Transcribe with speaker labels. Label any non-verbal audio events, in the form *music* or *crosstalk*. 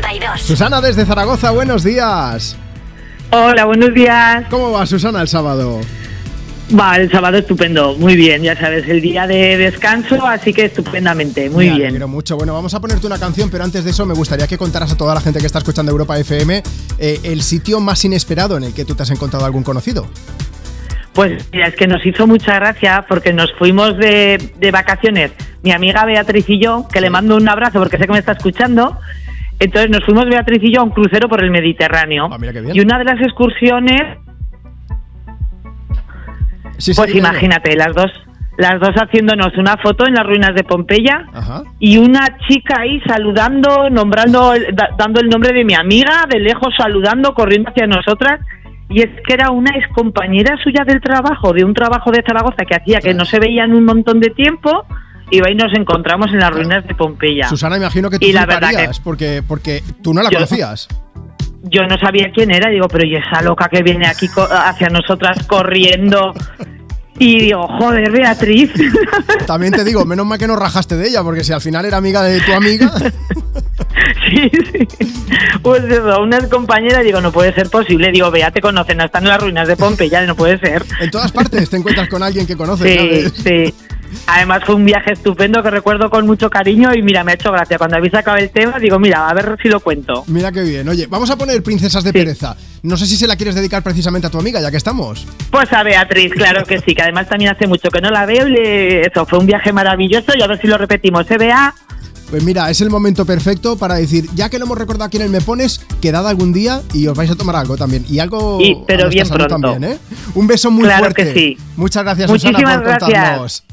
Speaker 1: 92.
Speaker 2: Susana desde Zaragoza, buenos días.
Speaker 3: Hola, buenos días.
Speaker 2: ¿Cómo va Susana el sábado?
Speaker 3: Va, el sábado estupendo, muy bien, ya sabes, el día de descanso, así que estupendamente, muy bien.
Speaker 2: alegro mucho. Bueno, vamos a ponerte una canción, pero antes de eso me gustaría que contaras a toda la gente que está escuchando Europa FM eh, el sitio más inesperado en el que tú te has encontrado algún conocido.
Speaker 3: Pues mira, es que nos hizo mucha gracia porque nos fuimos de, de vacaciones, mi amiga Beatriz y yo, que le mando un abrazo porque sé que me está escuchando. Entonces nos fuimos Beatriz y yo a un crucero por el Mediterráneo.
Speaker 2: Ah, mira qué bien.
Speaker 3: Y una de las excursiones,
Speaker 2: Sí, sí,
Speaker 3: pues imagínate, las dos, las dos haciéndonos una foto en las ruinas de Pompeya.
Speaker 2: Ajá.
Speaker 3: y una chica ahí saludando, nombrando, da- dando el nombre de mi amiga, de lejos saludando, corriendo hacia nosotras. Y es que era una excompañera suya del trabajo, de un trabajo de Zaragoza que hacía que no se veían un montón de tiempo. Va y nos encontramos en las ruinas de Pompeya.
Speaker 2: Susana, imagino que tú
Speaker 3: Y la verdad que-
Speaker 2: porque, porque tú no la
Speaker 3: Yo-
Speaker 2: conocías.
Speaker 3: Yo no sabía quién era, digo, pero ¿y esa loca que viene aquí hacia nosotras corriendo? Y digo, joder, Beatriz. *laughs*
Speaker 2: También te digo, menos mal que no rajaste de ella, porque si al final era amiga de tu amiga. *laughs*
Speaker 3: Sí, sí. Pues eso, una compañera, digo, no puede ser posible. Digo, vea, te conocen, están en las ruinas de Pompeya, no puede ser.
Speaker 2: En todas partes te encuentras con alguien que conoces,
Speaker 3: Sí,
Speaker 2: ¿sabes?
Speaker 3: sí. Además fue un viaje estupendo que recuerdo con mucho cariño y mira, me ha hecho gracia. Cuando habéis sacado el tema, digo, mira, a ver si lo cuento.
Speaker 2: Mira qué bien. Oye, vamos a poner Princesas de
Speaker 3: Sí.
Speaker 2: Pereza. No sé si se la quieres dedicar precisamente a tu amiga, ya que estamos.
Speaker 3: Pues a Beatriz, claro que sí, que además también hace mucho que no la veo y le- eso, fue un viaje maravilloso y a ver si lo repetimos. Se vea,
Speaker 2: Pues mira, es el momento perfecto para decir, ya que lo hemos recordado aquí en el Me Pones, quedad algún día y os vais a tomar algo también. Y algo.
Speaker 3: Y- pero
Speaker 2: a
Speaker 3: bien pronto.
Speaker 2: También, ¿eh? Un beso muy
Speaker 3: Claro
Speaker 2: fuerte.
Speaker 3: que sí.
Speaker 2: Muchas gracias, Susana,
Speaker 3: Muchísimas
Speaker 2: por
Speaker 3: gracias.
Speaker 2: contarnos.